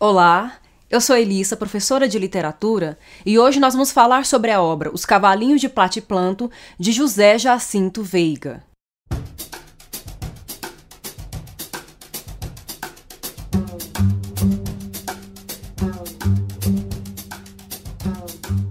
Olá, eu sou Elissa, professora de literatura, e hoje nós vamos falar sobre a obra Os Cavalinhos de Platiplanto, de José Jacinto Veiga.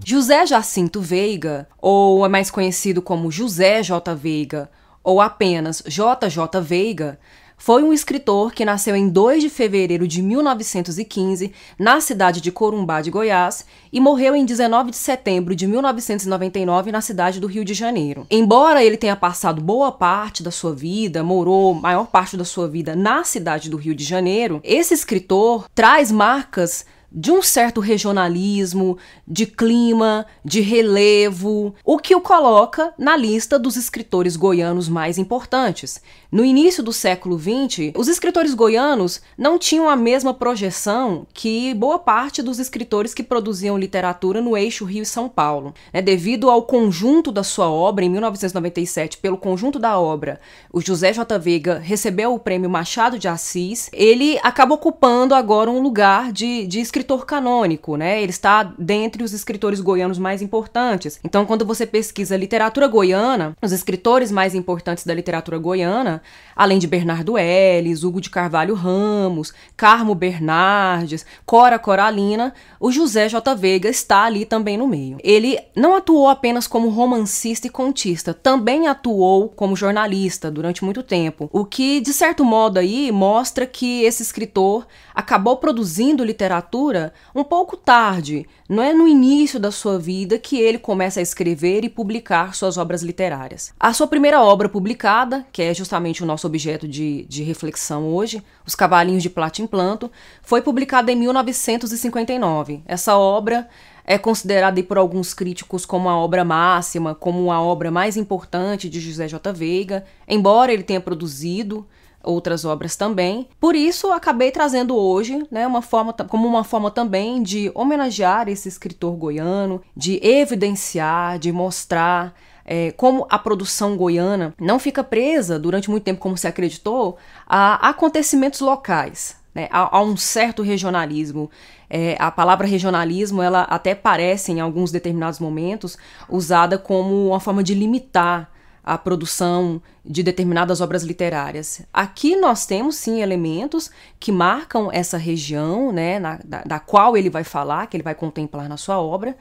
José Jacinto Veiga, ou é mais conhecido como José J. Veiga, ou apenas JJ Veiga, foi um escritor que nasceu em 2 de fevereiro de 1915 na cidade de Corumbá de Goiás e morreu em 19 de setembro de 1999 na cidade do Rio de Janeiro. Embora ele tenha passado boa parte da sua vida, morou maior parte da sua vida na cidade do Rio de Janeiro, esse escritor traz marcas de um certo regionalismo, de clima, de relevo, o que o coloca na lista dos escritores goianos mais importantes. No início do século XX, os escritores goianos não tinham a mesma projeção que boa parte dos escritores que produziam literatura no eixo Rio e São Paulo. É, devido ao conjunto da sua obra, em 1997, pelo conjunto da obra, o José J. Veiga recebeu o prêmio Machado de Assis, ele acaba ocupando agora um lugar de, de escritor escritor canônico, né? Ele está dentre os escritores goianos mais importantes. Então, quando você pesquisa literatura goiana, os escritores mais importantes da literatura goiana, além de Bernardo Ellis, Hugo de Carvalho Ramos, Carmo Bernardes, Cora Coralina, o José J. Veiga está ali também no meio. Ele não atuou apenas como romancista e contista, também atuou como jornalista durante muito tempo, o que, de certo modo, aí mostra que esse escritor acabou produzindo literatura um pouco tarde, não é no início da sua vida que ele começa a escrever e publicar suas obras literárias. A sua primeira obra publicada, que é justamente o nosso objeto de, de reflexão hoje, Os Cavalinhos de Plata em Planto, foi publicada em 1959. Essa obra é considerada por alguns críticos como a obra máxima, como a obra mais importante de José J. Veiga, embora ele tenha produzido outras obras também. Por isso, acabei trazendo hoje, né, uma forma, como uma forma também de homenagear esse escritor goiano, de evidenciar, de mostrar é, como a produção goiana não fica presa durante muito tempo, como se acreditou, a acontecimentos locais, né, a, a, um certo regionalismo. É, a palavra regionalismo, ela até parece, em alguns determinados momentos, usada como uma forma de limitar a produção de determinadas obras literárias. Aqui nós temos sim elementos que marcam essa região, né, na, da, da qual ele vai falar, que ele vai contemplar na sua obra,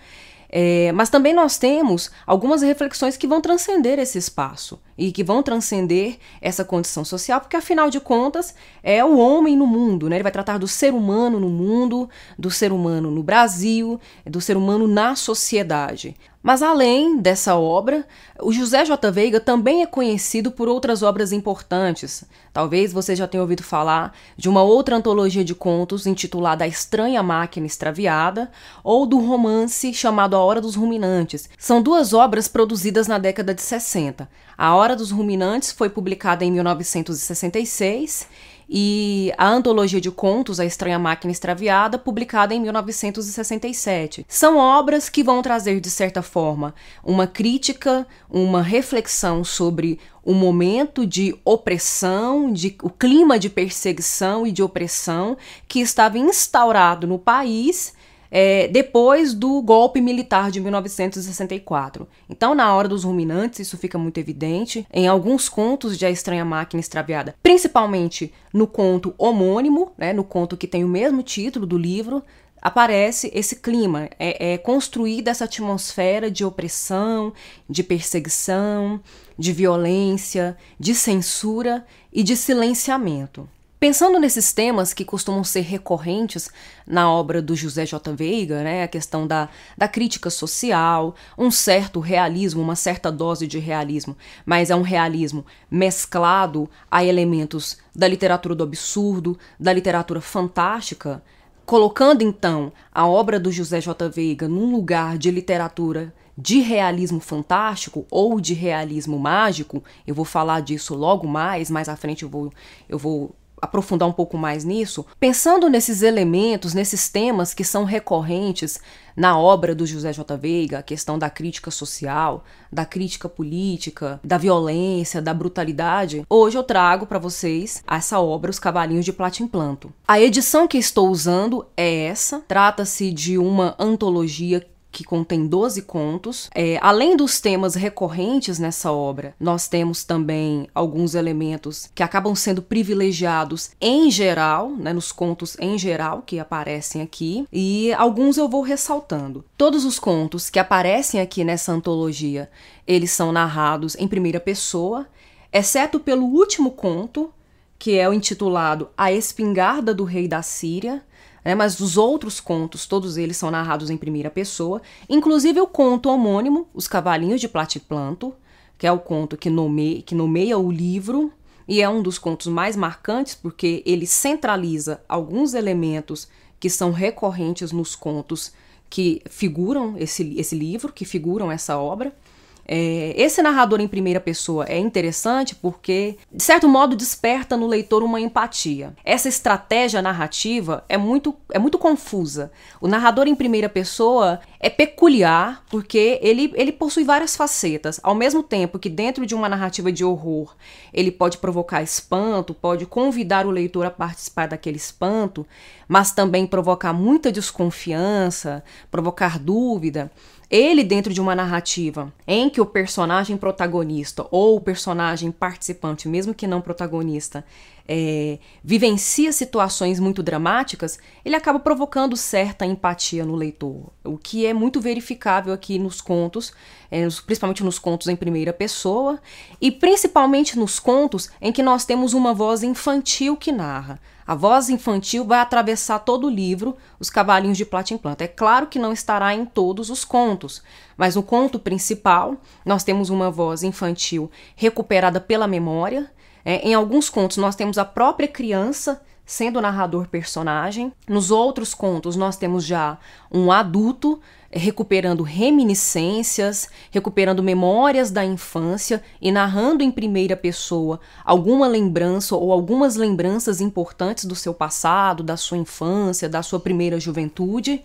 é, mas também nós temos algumas reflexões que vão transcender esse espaço e que vão transcender essa condição social, porque afinal de contas é o homem no mundo, né? Ele vai tratar do ser humano no mundo, do ser humano no Brasil, do ser humano na sociedade. Mas além dessa obra, o José J. Veiga também é conhecido por outras obras importantes. Talvez você já tenha ouvido falar de uma outra antologia de contos intitulada A Estranha Máquina Extraviada ou do romance chamado A Hora dos Ruminantes. São duas obras produzidas na década de 60. A Hora dos Ruminantes foi publicada em 1966 e a antologia de contos A Estranha Máquina Extraviada, publicada em 1967. São obras que vão trazer, de certa forma, uma crítica, uma reflexão sobre o momento de opressão, de, o clima de perseguição e de opressão que estava instaurado no país é, depois do golpe militar de 1964. Então, na hora dos ruminantes, isso fica muito evidente em alguns contos de A Estranha Máquina Extraviada, principalmente no conto homônimo, né, no conto que tem o mesmo título do livro, aparece esse clima, é, é construída essa atmosfera de opressão, de perseguição, de violência, de censura e de silenciamento. Pensando nesses temas que costumam ser recorrentes na obra do José J. Veiga, né, a questão da, da crítica social, um certo realismo, uma certa dose de realismo, mas é um realismo mesclado a elementos da literatura do absurdo, da literatura fantástica, colocando então a obra do José J. Veiga num lugar de literatura de realismo fantástico ou de realismo mágico, eu vou falar disso logo mais, mais à frente eu vou, eu vou aprofundar um pouco mais nisso, pensando nesses elementos, nesses temas que são recorrentes na obra do José J. Veiga, a questão da crítica social, da crítica política, da violência, da brutalidade, hoje eu trago para vocês essa obra Os Cavalinhos de Platimplanto. A edição que estou usando é essa, trata-se de uma antologia que contém 12 contos. É, além dos temas recorrentes nessa obra, nós temos também alguns elementos que acabam sendo privilegiados em geral, né, nos contos em geral que aparecem aqui, e alguns eu vou ressaltando. Todos os contos que aparecem aqui nessa antologia, eles são narrados em primeira pessoa, exceto pelo último conto, que é o intitulado A Espingarda do Rei da Síria, né, mas os outros contos, todos eles são narrados em primeira pessoa, inclusive o conto homônimo, Os Cavalinhos de Platiplanto, que é o conto que nomeia, que nomeia o livro, e é um dos contos mais marcantes porque ele centraliza alguns elementos que são recorrentes nos contos que figuram esse, esse livro, que figuram essa obra. É, esse narrador em primeira pessoa é interessante porque, de certo modo, desperta no leitor uma empatia. Essa estratégia narrativa é muito, é muito confusa. O narrador em primeira pessoa é peculiar porque ele, ele possui várias facetas. Ao mesmo tempo que, dentro de uma narrativa de horror, ele pode provocar espanto, pode convidar o leitor a participar daquele espanto, mas também provocar muita desconfiança, provocar dúvida. Ele, dentro de uma narrativa em que o personagem protagonista ou o personagem participante, mesmo que não protagonista, é, vivencia situações muito dramáticas, ele acaba provocando certa empatia no leitor, o que é muito verificável aqui nos contos, é, principalmente nos contos em primeira pessoa, e principalmente nos contos em que nós temos uma voz infantil que narra. A voz infantil vai atravessar todo o livro, Os Cavalinhos de Plata em Planta. É claro que não estará em todos os contos, mas no conto principal, nós temos uma voz infantil recuperada pela memória. É, em alguns contos, nós temos a própria criança sendo o narrador personagem. Nos outros contos, nós temos já um adulto recuperando reminiscências, recuperando memórias da infância e narrando em primeira pessoa alguma lembrança ou algumas lembranças importantes do seu passado, da sua infância, da sua primeira juventude.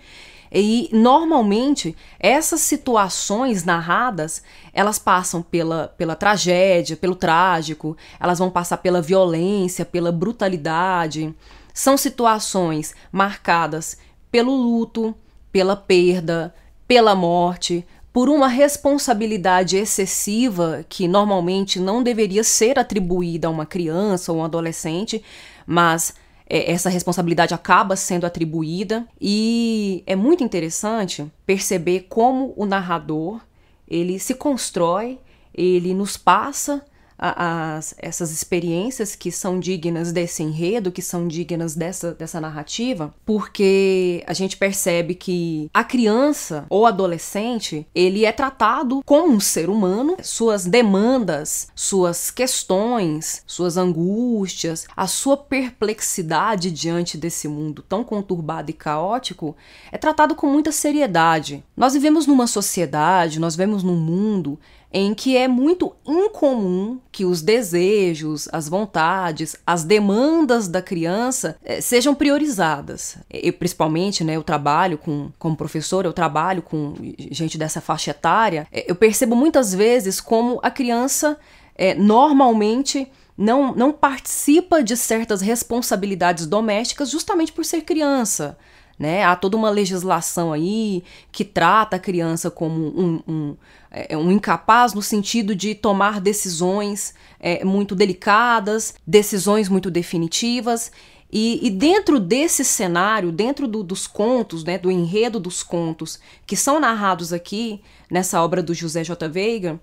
E normalmente essas situações narradas, elas passam pela, pela tragédia, pelo trágico, elas vão passar pela violência, pela brutalidade. São situações marcadas pelo luto, pela perda, pela morte, por uma responsabilidade excessiva que normalmente não deveria ser atribuída a uma criança ou um adolescente, mas é, essa responsabilidade acaba sendo atribuída. E é muito interessante perceber como o narrador ele se constrói, ele nos passa as, essas experiências que são dignas desse enredo, que são dignas dessa, dessa narrativa, porque a gente percebe que a criança ou adolescente ele é tratado como um ser humano, suas demandas, suas questões, suas angústias, a sua perplexidade diante desse mundo tão conturbado e caótico é tratado com muita seriedade. Nós vivemos numa sociedade, nós vivemos num mundo em que é muito incomum que os desejos, as vontades, as demandas da criança eh, sejam priorizadas. Eu, principalmente, né, eu trabalho com, como professor, eu trabalho com gente dessa faixa etária, eh, eu percebo muitas vezes como a criança é, normalmente não, não participa de certas responsabilidades domésticas justamente por ser criança. Né? Há toda uma legislação aí que trata a criança como um, um, é, um incapaz no sentido de tomar decisões é, muito delicadas, decisões muito definitivas. E, e dentro desse cenário, dentro do, dos contos, né, do enredo dos contos que são narrados aqui nessa obra do José J. Veiga,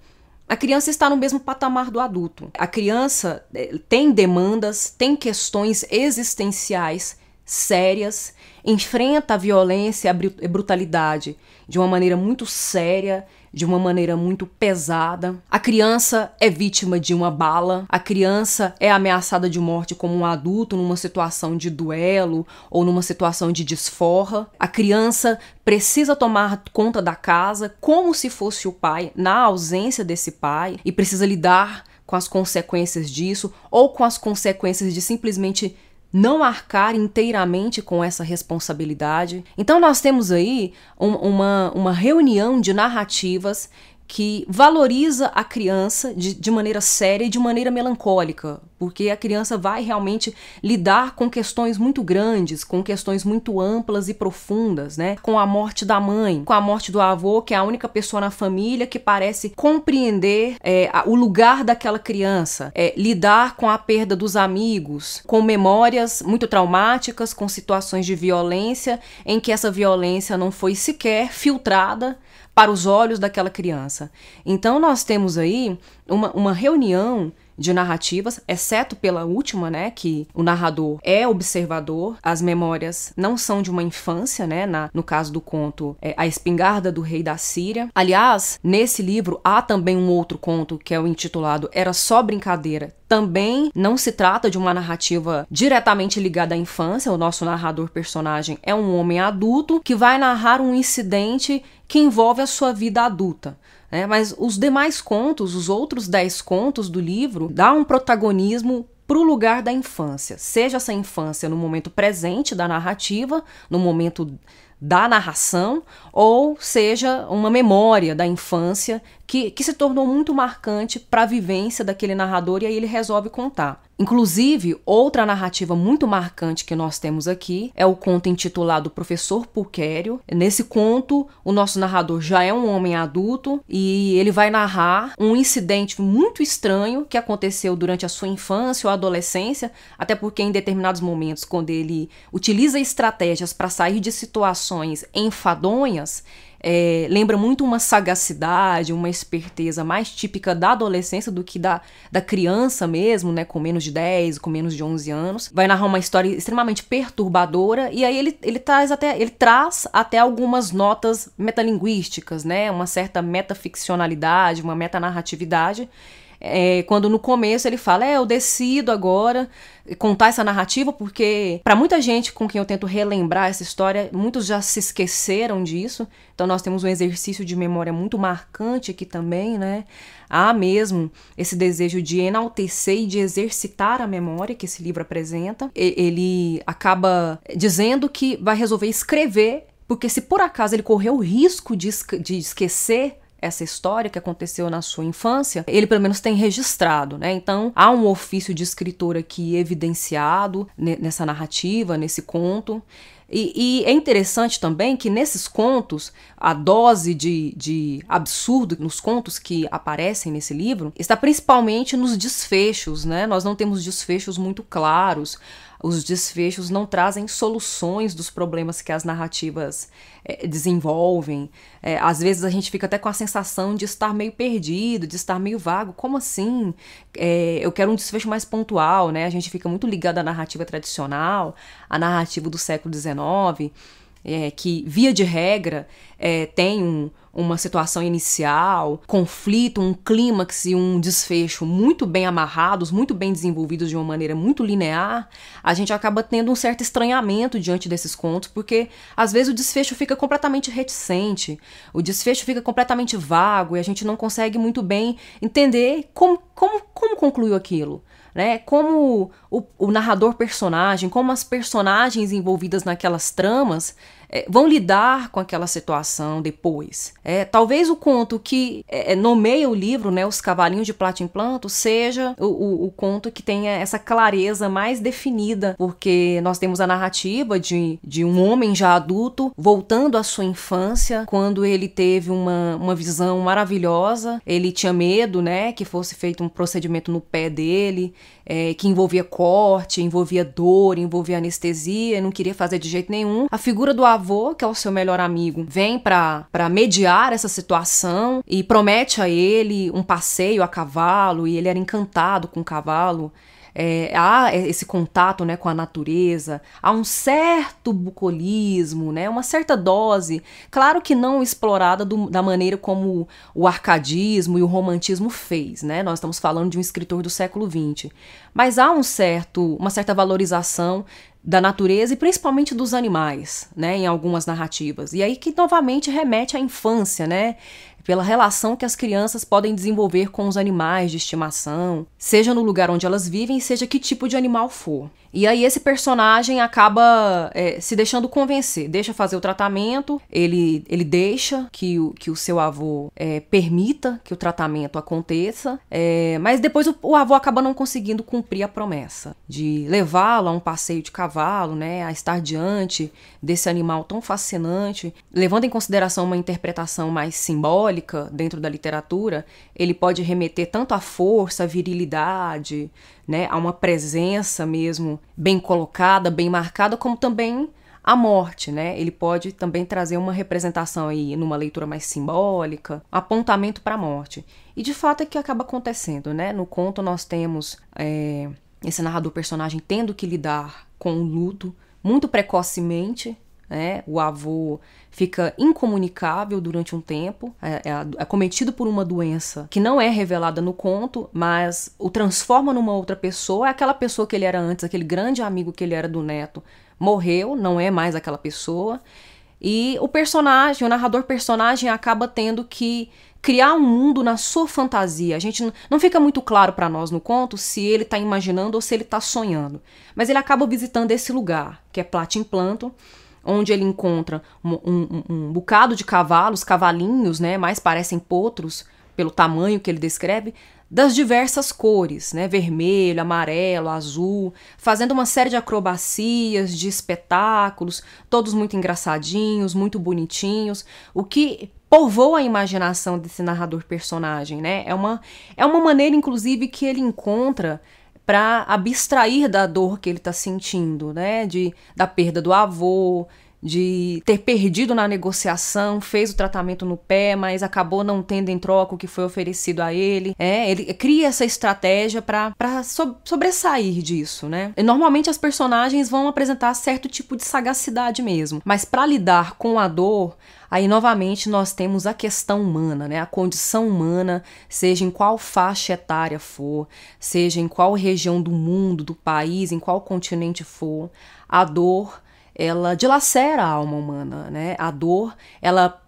a criança está no mesmo patamar do adulto. A criança é, tem demandas, tem questões existenciais sérias, enfrenta a violência e a brutalidade de uma maneira muito séria, de uma maneira muito pesada. A criança é vítima de uma bala, a criança é ameaçada de morte como um adulto numa situação de duelo ou numa situação de desforra. A criança precisa tomar conta da casa como se fosse o pai, na ausência desse pai, e precisa lidar com as consequências disso ou com as consequências de simplesmente não arcar inteiramente com essa responsabilidade. Então, nós temos aí um, uma, uma reunião de narrativas que valoriza a criança de, de maneira séria e de maneira melancólica, porque a criança vai realmente lidar com questões muito grandes, com questões muito amplas e profundas, né? Com a morte da mãe, com a morte do avô, que é a única pessoa na família que parece compreender é, o lugar daquela criança, é, lidar com a perda dos amigos, com memórias muito traumáticas, com situações de violência em que essa violência não foi sequer filtrada para os olhos daquela criança. Então nós temos aí uma, uma reunião de narrativas, exceto pela última, né, que o narrador é observador, as memórias não são de uma infância, né, na, no caso do conto é, A Espingarda do Rei da Síria. Aliás, nesse livro há também um outro conto que é o intitulado Era Só Brincadeira, também não se trata de uma narrativa diretamente ligada à infância. O nosso narrador personagem é um homem adulto que vai narrar um incidente que envolve a sua vida adulta. Né? Mas os demais contos, os outros dez contos do livro, dá um protagonismo para o lugar da infância, seja essa infância no momento presente da narrativa, no momento da narração, ou seja uma memória da infância que, que se tornou muito marcante para a vivência daquele narrador e aí ele resolve contar. Inclusive, outra narrativa muito marcante que nós temos aqui é o conto intitulado Professor Pulquério. Nesse conto, o nosso narrador já é um homem adulto e ele vai narrar um incidente muito estranho que aconteceu durante a sua infância ou adolescência, até porque em determinados momentos, quando ele utiliza estratégias para sair de situações enfadonhas, é, lembra muito uma sagacidade, uma esperteza mais típica da adolescência do que da, da criança mesmo, né, com menos de 10, com menos de 11 anos. Vai narrar uma história extremamente perturbadora e aí ele, ele traz até ele traz até algumas notas metalinguísticas, né, uma certa metaficcionalidade, uma metanarratividade é, quando no começo ele fala, é, eu decido agora contar essa narrativa, porque para muita gente com quem eu tento relembrar essa história, muitos já se esqueceram disso. Então nós temos um exercício de memória muito marcante aqui também, né? Há mesmo esse desejo de enaltecer e de exercitar a memória que esse livro apresenta. Ele acaba dizendo que vai resolver escrever, porque se por acaso ele correu o risco de, de esquecer essa história que aconteceu na sua infância, ele pelo menos tem registrado, né? Então há um ofício de escritor aqui evidenciado nessa narrativa, nesse conto. E, e, é interessante também que nesses contos, a dose de, de absurdo nos contos que aparecem nesse livro está principalmente nos desfechos, né? Nós não temos desfechos muito claros os desfechos não trazem soluções dos problemas que as narrativas é, desenvolvem. É, às vezes a gente fica até com a sensação de estar meio perdido, de estar meio vago. Como assim? É, eu quero um desfecho mais pontual, né? A gente fica muito ligado à narrativa tradicional, à narrativa do século XIX é, que, via de regra, é, tem um, uma situação inicial, conflito, um clímax e um desfecho muito bem amarrados, muito bem desenvolvidos de uma maneira muito linear, a gente acaba tendo um certo estranhamento diante desses contos, porque às vezes o desfecho fica completamente reticente, o desfecho fica completamente vago e a gente não consegue muito bem entender como, como, como concluiu aquilo né? Como o, o narrador personagem, como as personagens envolvidas naquelas tramas é, vão lidar com aquela situação depois. É, talvez o conto que é, nomeia o livro, né, Os Cavalinhos de Plata em Planto, seja o, o, o, conto que tenha essa clareza mais definida, porque nós temos a narrativa de, de um homem já adulto voltando à sua infância, quando ele teve uma, uma visão maravilhosa, ele tinha medo, né, que fosse feito um procedimento no pé dele, é, que envolvia corte, envolvia dor, envolvia anestesia, não queria fazer de jeito nenhum. A figura do avô, que é o seu melhor amigo, vem para mediar essa situação e promete a ele um passeio a cavalo e ele era encantado com o cavalo é, há esse contato né, com a natureza, há um certo bucolismo, né, uma certa dose, claro que não explorada do, da maneira como o arcadismo e o romantismo fez, né? Nós estamos falando de um escritor do século XX, mas há um certo, uma certa valorização da natureza e principalmente dos animais, né, em algumas narrativas. E aí que novamente remete à infância, né? Pela relação que as crianças podem desenvolver com os animais de estimação, seja no lugar onde elas vivem, seja que tipo de animal for. E aí esse personagem acaba é, se deixando convencer, deixa fazer o tratamento, ele, ele deixa que o, que o seu avô é, permita que o tratamento aconteça, é, mas depois o, o, avô acaba não conseguindo cumprir a promessa de levá-lo a um passeio de cavalo, né, a estar diante desse animal tão fascinante, levando em consideração uma interpretação mais simbólica dentro da literatura, ele pode remeter tanto à força, à virilidade, né, a uma presença mesmo bem colocada, bem marcada, como também a morte, né? Ele pode também trazer uma representação aí numa leitura mais simbólica, apontamento para a morte. E de fato é que acaba acontecendo, né? No conto nós temos é, esse narrador personagem tendo que lidar com o luto muito precocemente, né? O avô fica incomunicável durante um tempo, é, é, é, cometido por uma doença que não é revelada no conto, mas o transforma numa outra pessoa. É aquela pessoa que ele era antes, aquele grande amigo que ele era do neto, morreu, não é mais aquela pessoa. E o personagem, o narrador personagem, acaba tendo que criar um mundo na sua fantasia. A gente não fica muito claro para nós no conto se ele está imaginando ou se ele está sonhando. Mas ele acaba visitando esse lugar, que é Platin Planto, onde ele encontra um, um, um, bocado de cavalos, cavalinhos, né, mais parecem potros pelo tamanho que ele descreve, das diversas cores, né, vermelho, amarelo, azul, fazendo uma série de acrobacias, de espetáculos, todos muito engraçadinhos, muito bonitinhos, o que povoa a imaginação desse narrador personagem, né? É uma, é uma maneira, inclusive, que ele encontra para abstrair da dor que ele está sentindo, né? De, da perda do avô, de ter perdido na negociação, fez o tratamento no pé, mas acabou não tendo em troca o que foi oferecido a ele. É, ele cria essa estratégia para so, sobressair disso, né? E normalmente as personagens vão apresentar certo tipo de sagacidade mesmo, mas para lidar com a dor, Aí novamente nós temos a questão humana, né? A condição humana, seja em qual faixa etária for, seja em qual região do mundo, do país, em qual continente for, a dor ela dilacera a alma humana, né? A dor, ela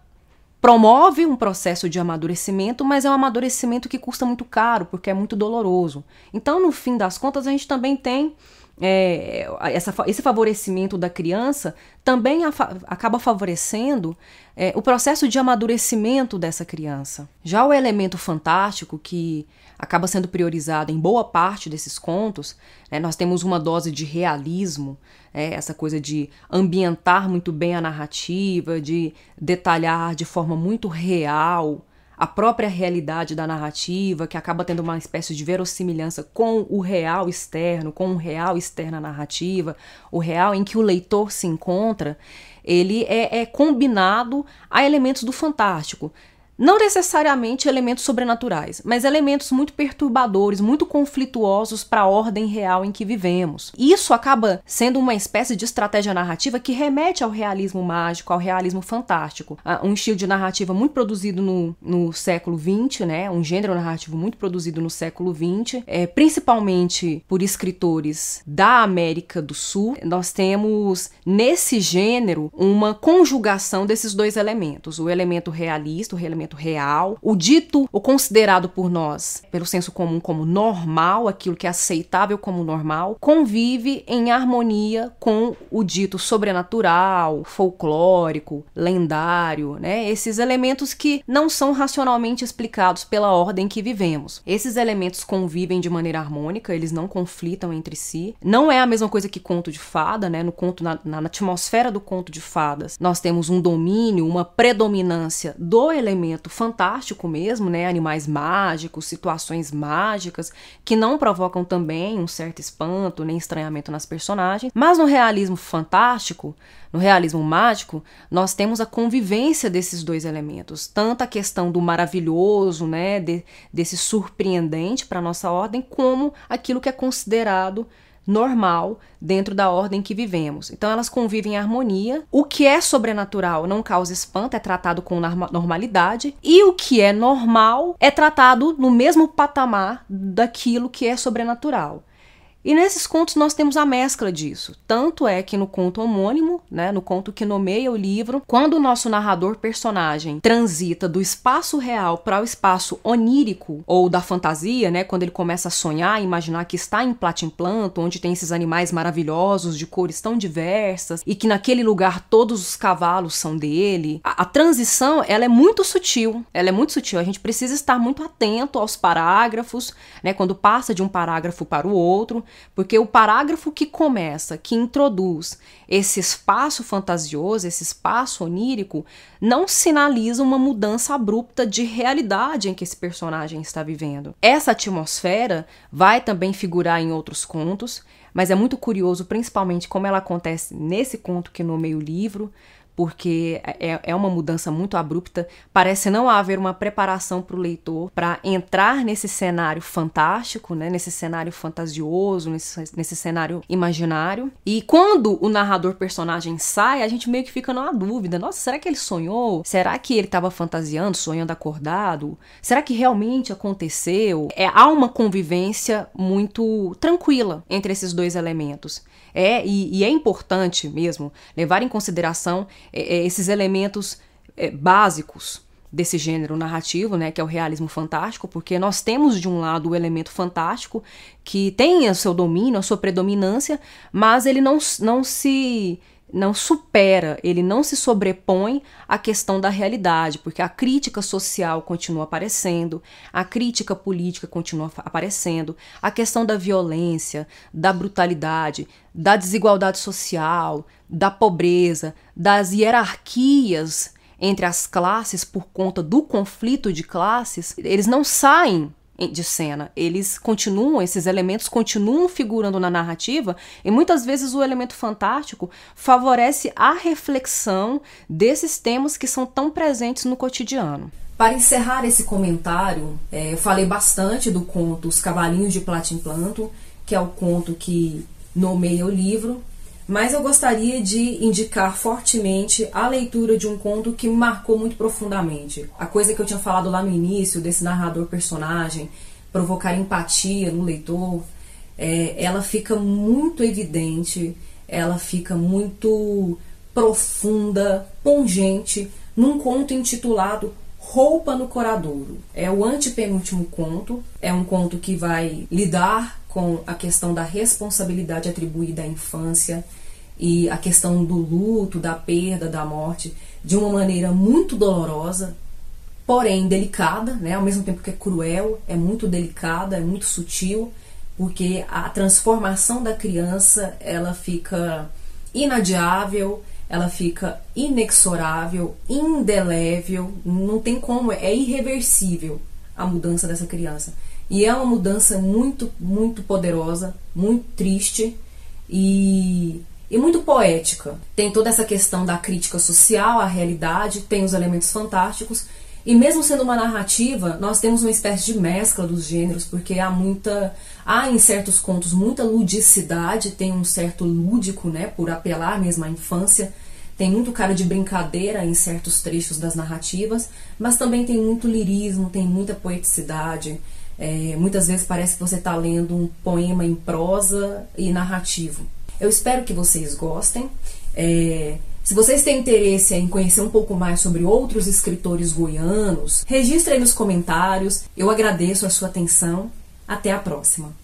promove um processo de amadurecimento, mas é um amadurecimento que custa muito caro, porque é muito doloroso. Então, no fim das contas, a gente também tem é, essa, esse favorecimento da criança também a, acaba favorecendo é, o processo de amadurecimento dessa criança. Já o elemento fantástico, que acaba sendo priorizado em boa parte desses contos, né, nós temos uma dose de realismo, é, essa coisa de ambientar muito bem a narrativa, de detalhar de forma muito real a própria realidade da narrativa, que acaba tendo uma espécie de verossimilhança com o real externo, com o real externo à narrativa, o real em que o leitor se encontra, ele é, é combinado a elementos do fantástico. Não necessariamente elementos sobrenaturais, mas elementos muito perturbadores, muito conflituosos para a ordem real em que vivemos. Isso acaba sendo uma espécie de estratégia narrativa que remete ao realismo mágico, ao realismo fantástico. Ah, um estilo de narrativa muito produzido no, no século XX, né? um gênero narrativo muito produzido no século XX, é, principalmente por escritores da América do Sul. Nós temos nesse gênero uma conjugação desses dois elementos: o elemento realista, o elemento real, o dito, o considerado por nós, pelo senso comum, como normal, aquilo que é aceitável como normal, convive em harmonia com o dito sobrenatural, folclórico, lendário, né? Esses elementos que não são racionalmente explicados pela ordem que vivemos. Esses elementos convivem de maneira harmônica, eles não conflitam entre si. Não é a mesma coisa que conto de fada, né? No conto, na, na atmosfera do conto de fadas, nós temos um domínio, uma predominância do elemento elemento fantástico mesmo, né? Animais mágicos, situações mágicas, que não provocam também um certo espanto nem estranhamento nas personagens. Mas no realismo fantástico, no realismo mágico, nós temos a convivência desses dois elementos, tanto a questão do maravilhoso, né, de, desse surpreendente para nossa ordem, como aquilo que é considerado normal dentro da ordem que vivemos. Então elas convivem em harmonia. O que é sobrenatural não causa espanto, é tratado com normalidade, e o que é normal é tratado no mesmo patamar daquilo que é sobrenatural. E nesses contos nós temos a mescla disso. Tanto é que no conto homônimo, né, no conto que nomeia o livro, quando o nosso narrador personagem transita do espaço real para o espaço onírico ou da fantasia, né, quando ele começa a sonhar, imaginar que está em Platimplanto, onde tem esses animais maravilhosos de cores tão diversas e que naquele lugar todos os cavalos são dele. A, a transição, ela é muito sutil. Ela é muito sutil. A gente precisa estar muito atento aos parágrafos, né, quando passa de um parágrafo para o outro porque o parágrafo que começa, que introduz esse espaço fantasioso, esse espaço onírico, não sinaliza uma mudança abrupta de realidade em que esse personagem está vivendo. Essa atmosfera vai também figurar em outros contos, mas é muito curioso, principalmente como ela acontece nesse conto que nomeia o livro, porque é, é uma mudança muito abrupta. Parece não haver uma preparação para o leitor para entrar nesse cenário fantástico, né, nesse cenário fantasioso, nesse, nesse cenário imaginário. E quando o narrador personagem sai, a gente meio que fica numa dúvida: nossa, será que ele sonhou? Será que ele estava fantasiando, sonhando acordado? Será que realmente aconteceu? É, há uma convivência muito tranquila entre esses dois elementos. É, e, e é importante mesmo levar em consideração é, é, esses elementos é, básicos desse gênero narrativo, né, que é o realismo fantástico, porque nós temos de um lado o elemento fantástico que tem o seu domínio, a sua predominância, mas ele não, não se não supera, ele não se sobrepõe à questão da realidade, porque a crítica social continua aparecendo, a crítica política continua aparecendo, a questão da violência, da brutalidade, da desigualdade social, da pobreza, das hierarquias entre as classes por conta do conflito de classes, eles não saem de cena. Eles continuam, esses elementos continuam figurando na narrativa e muitas vezes o elemento fantástico favorece a reflexão desses temas que são tão presentes no cotidiano. Para encerrar esse comentário, é, eu falei bastante do conto Os Cavalinhos de Platimplanto, que é o conto que nomeia o livro, mas eu gostaria de indicar fortemente a leitura de um conto que marcou muito profundamente. A coisa que eu tinha falado lá no início, desse narrador personagem, provocar empatia no leitor, é, ela fica muito evidente, ela fica muito profunda, pungente, num conto intitulado Roupa no Coradouro. É o antepenúltimo conto, é um conto que vai lidar com a questão da responsabilidade atribuída à infância e a questão do luto, da perda, da morte, de uma maneira muito dolorosa, porém delicada, né? ao mesmo tempo que é cruel, é muito delicada, é muito sutil, porque a transformação da criança ela fica inadiável, ela fica inexorável, indelével, não tem como, é irreversível a mudança dessa criança. E é uma mudança muito, muito poderosa, muito triste e, e muito poética. Tem toda essa questão da crítica social, a realidade, tem os elementos fantásticos. E mesmo sendo uma narrativa, nós temos uma espécie de mescla dos gêneros, porque há muita. Há em certos contos muita ludicidade, tem um certo lúdico, né? Por apelar mesmo à infância. Tem muito cara de brincadeira em certos trechos das narrativas, mas também tem muito lirismo, tem muita poeticidade. É, muitas vezes parece que você está lendo um poema em prosa e narrativo. Eu espero que vocês gostem. É, se vocês têm interesse em conhecer um pouco mais sobre outros escritores goianos, registre aí nos comentários. Eu agradeço a sua atenção. Até a próxima.